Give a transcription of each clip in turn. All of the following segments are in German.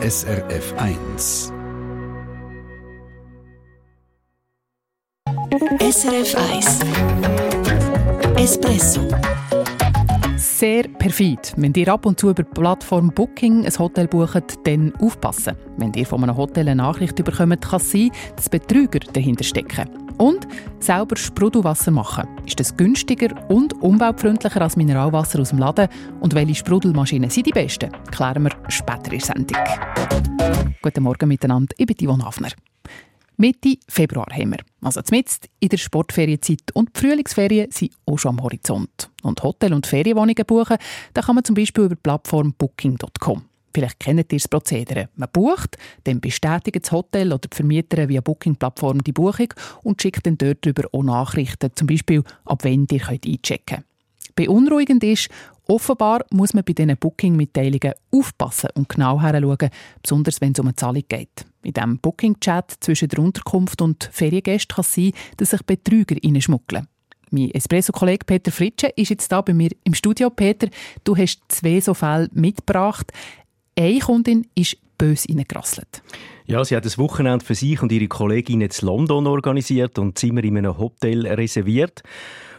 SRF 1. SRF 1 Espresso sehr perfid. Wenn ihr ab und zu über die Plattform Booking ein Hotel bucht, dann aufpassen. Wenn ihr von einem Hotel eine Nachricht bekommt, kann es sein, dass Betrüger dahinter stecken. Und selber Sprudelwasser machen. Ist das günstiger und umweltfreundlicher als Mineralwasser aus dem Laden? Und welche Sprudelmaschinen sind die besten? Klären wir später in der Sendung. Guten Morgen miteinander, ich bin Yvonne Hafner. Mitte Februar haben wir. Also zumindest in der Sportferienzeit. Und die Frühlingsferien sind auch schon am Horizont. Und Hotel- und Ferienwohnungen buchen, da kann man zum Beispiel über die Plattform Booking.com. Vielleicht kennt ihr das Prozedere. Man bucht, dann bestätigt das Hotel oder die Vermieter via Booking-Plattform die Buchung und schickt dann dort darüber auch Nachrichten, zum Beispiel, ab wann ihr einchecken könnt. Beunruhigend ist, offenbar muss man bei diesen Booking-Mitteilungen aufpassen und genau hinschauen, besonders wenn es um eine Zahlung geht. In diesem Booking-Chat zwischen der Unterkunft und Feriengästen kann es sein, dass sich Betrüger reinschmuggeln. Mein Espresso-Kollege Peter Fritsche ist jetzt da bei mir im Studio. Peter, du hast zwei so Fälle mitgebracht. Eine Kundin ist böse reingerasselt. Ja, sie hat das Wochenende für sich und ihre Kollegin in London organisiert und Zimmer in einem Hotel reserviert.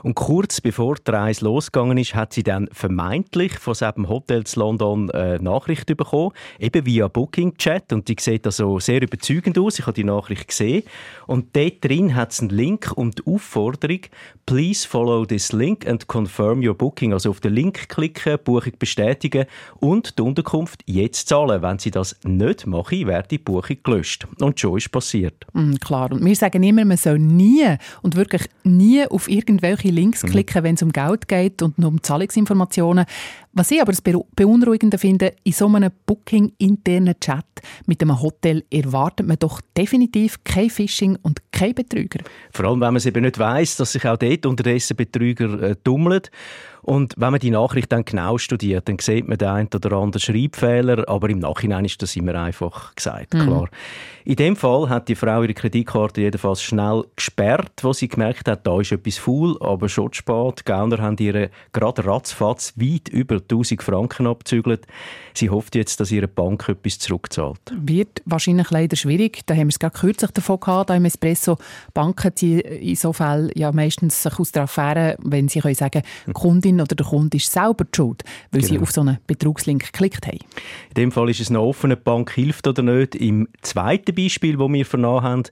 Und kurz bevor die Reise losgegangen ist, hat sie dann vermeintlich von diesem Hotel in London eine Nachricht bekommen, eben via Booking-Chat. Und die sieht also sehr überzeugend aus. Ich habe die Nachricht gesehen. Und dort drin hat es einen Link und die Aufforderung, please follow this link and confirm your booking. Also auf den Link klicken, Buchung bestätigen und die Unterkunft jetzt zahlen. Wenn sie das nicht machen, wird die Buchung gelöscht. Und schon ist passiert. Mm, klar. Und wir sagen immer, man soll nie und wirklich nie auf irgendwelche irgendwelche Links mhm. klicken, wenn es um Geld geht und um Zahlungsinformationen. Was ich aber das Beunruhigende finde, in so einem Booking-internen Chat mit einem Hotel erwartet man doch definitiv kein Phishing und kein Betrüger. Vor allem, wenn man es eben nicht weiss, dass sich auch dort unterdessen Betrüger äh, tummeln. Und wenn man die Nachricht dann genau studiert, dann sieht man den einen oder anderen Schreibfehler, aber im Nachhinein ist das immer einfach gesagt, mhm. klar. In dem Fall hat die Frau ihre Kreditkarte jedenfalls schnell gesperrt, wo sie gemerkt hat, da ist etwas faul, aber schon zu spät. Die Gauner haben ihre gerade ratzfatz weit über 1000 Franken abzügelt. Sie hofft jetzt, dass ihre Bank etwas zurückzahlt. Wird wahrscheinlich leider schwierig. Da haben wir es gerade kürzlich davon gehabt, im Espresso. Banken ziehen in so Fällen ja meistens sich aus der Affäre, wenn sie können sagen, hm. Kundin oder der Kunde ist selber die schuld, weil genau. sie auf so einen Betrugslink geklickt haben. In dem Fall ist es noch offen, die Bank hilft oder nicht. Im zweiten Beispiel, das wir vernommen haben,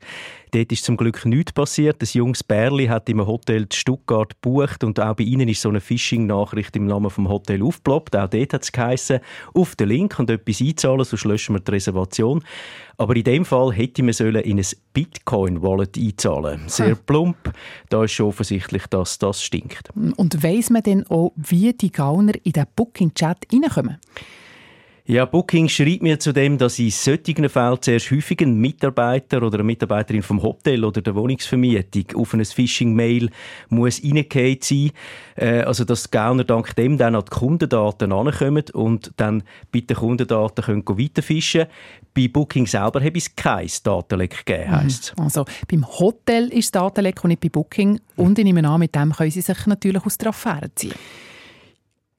Dort ist zum Glück nichts passiert. Das junges Bärli hat im Hotel Stuttgart gebucht und auch bei ihnen ist so eine Phishing-Nachricht im Namen vom Hotel aufgeploppt. Auch dort hat es geheißen, auf den Link und etwas einzahlen, sonst löschen wir die Reservation. Aber in dem Fall hätte man sollen in ein Bitcoin-Wallet einzahlen. Sehr plump. Da ist schon offensichtlich, dass das stinkt. Und weiss man denn auch, wie die Gauner in den Booking-Chat reinkommen? Ja, Booking schreibt mir zudem, dass in solchen Fällen zuerst häufig ein Mitarbeiter oder eine Mitarbeiterin vom Hotel oder der Wohnungsvermietung auf ein Phishing-Mail muss reingehen sein. Äh, also, dass die Gauner dank dem dann an die Kundendaten ankommen und dann bei den Kundendaten können weiterfischen Bei Booking selber habe es kein Datenleck gegeben, heisst mhm. Also, beim Hotel ist das Datenleck und nicht bei Booking. Und ich nehme an, mit dem können sie sich natürlich aus der Affäre ziehen.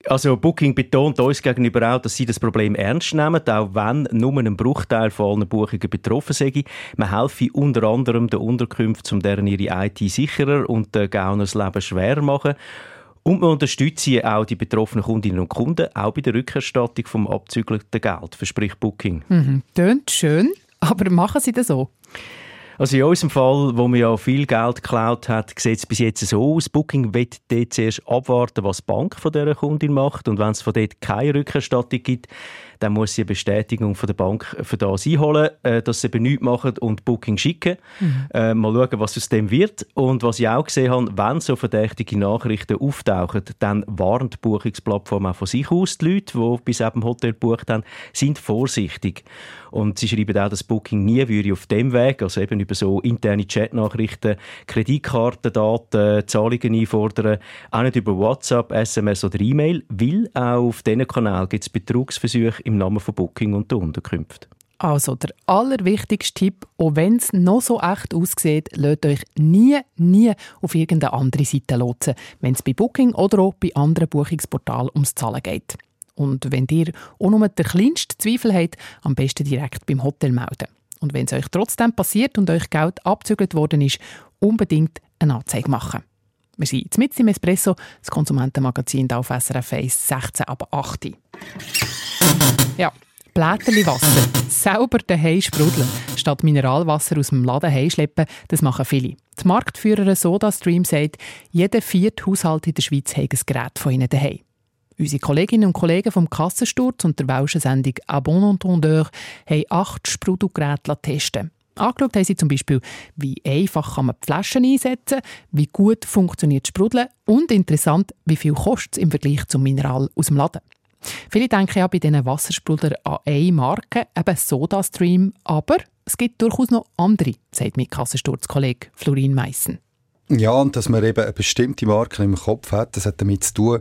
Also Booking betont uns gegenüber auch, dass sie das Problem ernst nehmen, auch wenn nur ein Bruchteil von allen Buchungen betroffen sei. Man helfe unter anderem den Unterkünften, um deren ihre IT sicherer und den Gauners Leben schwer machen. Und man unterstütze auch die betroffenen Kundinnen und Kunden, auch bei der Rückerstattung vom abzügelten Geld, verspricht Booking. Mhm. Tönt schön, aber machen Sie das so? Also in unserem Fall, wo man ja viel Geld geklaut hat, sieht es bis jetzt so aus. Booking wird dort zuerst abwarten, was die Bank von dieser Kundin macht. Und wenn es von dort keine Rückerstattung gibt, dann muss sie eine Bestätigung von der Bank für das einholen, äh, dass sie eben nichts machen und Booking schicken. Mhm. Äh, mal schauen, was aus dem wird. Und was ich auch gesehen habe, wenn so verdächtige Nachrichten auftauchen, dann warnt die Buchungsplattform auch von sich aus. Die Leute, die bis eben Hotel gebucht haben, sind vorsichtig. Und sie schreiben auch, dass Booking nie würde auf dem Weg, also eben über so interne Chatnachrichten, Kreditkartendaten, Zahlungen einfordern, auch nicht über WhatsApp, SMS oder E-Mail, weil auch auf diesen Kanal gibt es Betrugsversuche im Namen von Booking und der Unterkünfte. Also der allerwichtigste Tipp, auch wenn es noch so echt aussieht, lasst euch nie, nie auf irgendeine andere Seite lotsen, wenn es bei Booking oder auch bei anderen Buchungsportalen ums Zahlen geht. Und wenn ihr auch nur den kleinsten Zweifel habt, am besten direkt beim Hotel melden. Und wenn es euch trotzdem passiert und euch Geld abzügelt worden ist, unbedingt eine Anzeige machen. Wir sind mit im Espresso, das Konsumentenmagazin auf SRF 1, 16 ab 8. Ja, Blätterli Wasser selber daheim sprudeln, statt Mineralwasser aus dem Laden heimschleppen, das machen viele. Die Marktführerin SodaStream sagt, jeder vierte Haushalt in der Schweiz hat ein Gerät von ihnen daheim. Unsere Kolleginnen und Kollegen vom Kassensturz und der welschen Sendung «A bon entendeur» haben acht Sprudelgeräte testen Angeschaut haben sie zum Beispiel, wie einfach kann man die Flaschen einsetzen wie gut funktioniert Sprudeln und interessant, wie viel kostet es im Vergleich zum Mineral aus dem Laden. Viele denken ja bei diesen Wassersprudlern an eine Marke, eben SodaStream, aber es gibt durchaus noch andere, sagt mein Kassensturzkollege Florin Meissen. Ja, und dass man eben eine bestimmte Marke im Kopf hat, das hat damit zu tun,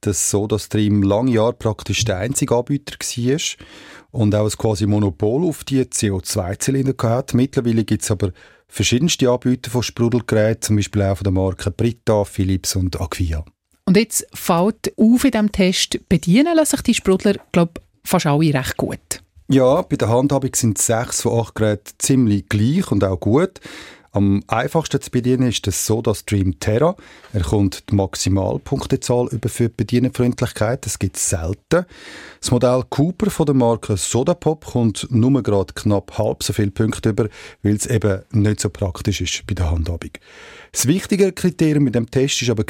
dass SodaStream lange Jahre praktisch der einzige Anbieter war und auch ein quasi Monopol auf die CO2-Zylinder hat. Mittlerweile gibt es aber verschiedenste Anbieter von Sprudelgeräten, zum Beispiel auch von der Marken Brita, Philips und Aquia. Und jetzt fällt auf in diesem Test, bedienen lassen sich die Sprudler, glaube fast alle recht gut. Ja, bei der Handhabung sind sechs von acht Geräten ziemlich gleich und auch gut. Am einfachsten zu bedienen ist das SodaStream Terra. Er kommt die Maximalpunktezahl über für die Bedienfreundlichkeit. Das gibt es selten. Das Modell Cooper von der Marke Sodapop kommt nur gerade knapp halb so viele Punkte über, weil es eben nicht so praktisch ist bei der Handhabung. Das wichtige Kriterium mit dem Test war aber,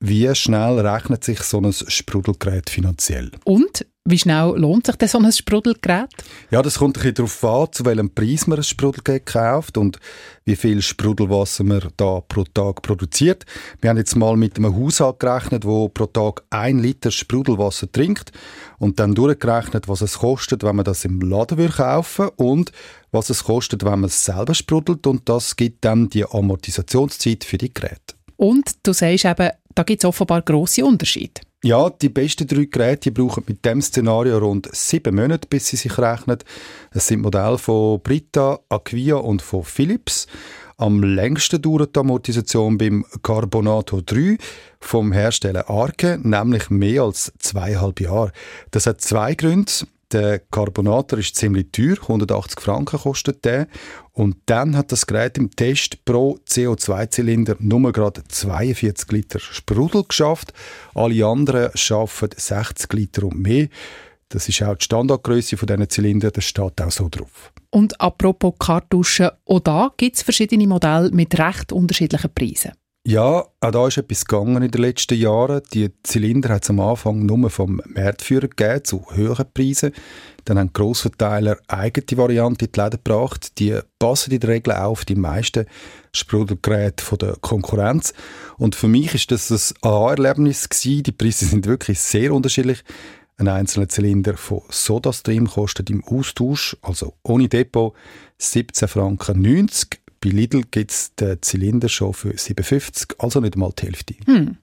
wie schnell rechnet sich so ein Sprudelgerät finanziell. Und wie schnell lohnt sich denn so ein Sprudelgerät? Ja, das kommt ein bisschen darauf an, zu welchem Preis man ein Sprudelgerät kauft und wie viel Sprudelwasser man da pro Tag produziert. Wir haben jetzt mal mit einem Haushalt gerechnet, wo pro Tag ein Liter Sprudelwasser trinkt und dann durchgerechnet, was es kostet, wenn man das im Laden kaufen und was es kostet, wenn man es selber sprudelt und das gibt dann die Amortisationszeit für die Geräte. Und du sagst eben, da gibt es offenbar grosse Unterschiede. Ja, die besten drei Geräte brauchen mit dem Szenario rund sieben Monate, bis sie sich rechnen. Es sind Modelle von Brita, Aquia und von Philips. Am längsten dauert die Amortisation beim Carbonato 3 vom Hersteller Arke, nämlich mehr als zweieinhalb Jahre. Das hat zwei Gründe. Der Carbonator ist ziemlich teuer, 180 Franken kostet der. Und dann hat das Gerät im Test pro CO2-Zylinder nur gerade 42 Liter Sprudel geschafft. Alle anderen schaffen 60 Liter und mehr. Das ist auch die Standardgröße von diesen Zylinder, das steht auch so drauf. Und apropos Kartuschen, auch da gibt es verschiedene Modelle mit recht unterschiedlichen Preisen. Ja, auch da ist etwas gegangen in den letzten Jahren. Die Zylinder hat es am Anfang nur vom Marktführer gegeben, zu höheren Preisen. Dann haben Grossverteiler eigene Varianten in die Läden gebracht. Die passen in der Regel auch auf die meisten Sprudelgeräte der Konkurrenz. Und für mich ist das ein Aha-Erlebnis gewesen. Die Preise sind wirklich sehr unterschiedlich. Ein einzelner Zylinder von SodaStream kostet im Austausch, also ohne Depot, 17 Franken 90 bei Lidl gibt es den Zylinder schon für 57, also nicht mal die Hälfte. Hm.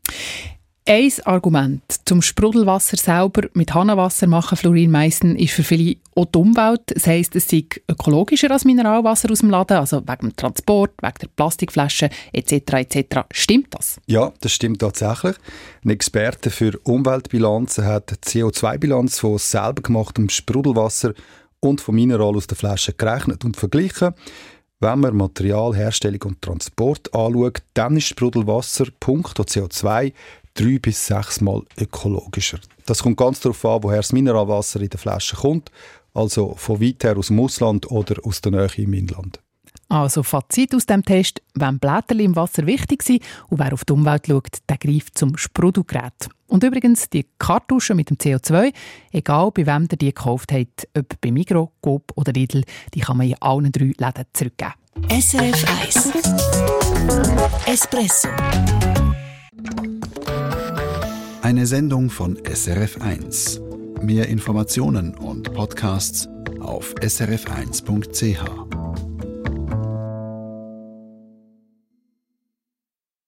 Ein Argument zum Sprudelwasser selber mit Hahnenwasser machen, Florin Meissen, ist für viele auch die Umwelt. Das heisst, es sei ökologischer als Mineralwasser aus dem Laden, also wegen dem Transport, wegen der Plastikflaschen etc. etc. Stimmt das? Ja, das stimmt tatsächlich. Ein Experte für Umweltbilanzen hat die CO2-Bilanz von selber gemachtem Sprudelwasser und von Mineral aus der Flasche gerechnet und verglichen. Wenn man Materialherstellung und Transport anschaut, dann ist Sprudelwasser punkto CO2 drei bis sechs Mal ökologischer. Das kommt ganz darauf an, woher das Mineralwasser in der Flasche kommt, also von weit her aus dem Ausland oder aus der Nähe im Inland. Also Fazit aus dem Test, wenn Blätter im Wasser wichtig sind und wer auf die Umwelt schaut, der greift zum Sprudelgerät. Und übrigens, die Kartuschen mit dem CO2, egal bei wem ihr die gekauft habt, ob bei Migro, Coop oder Lidl, die kann man in allen drei Läden zurückgeben. SRF 1 Espresso Eine Sendung von SRF 1. Mehr Informationen und Podcasts auf srf1.ch.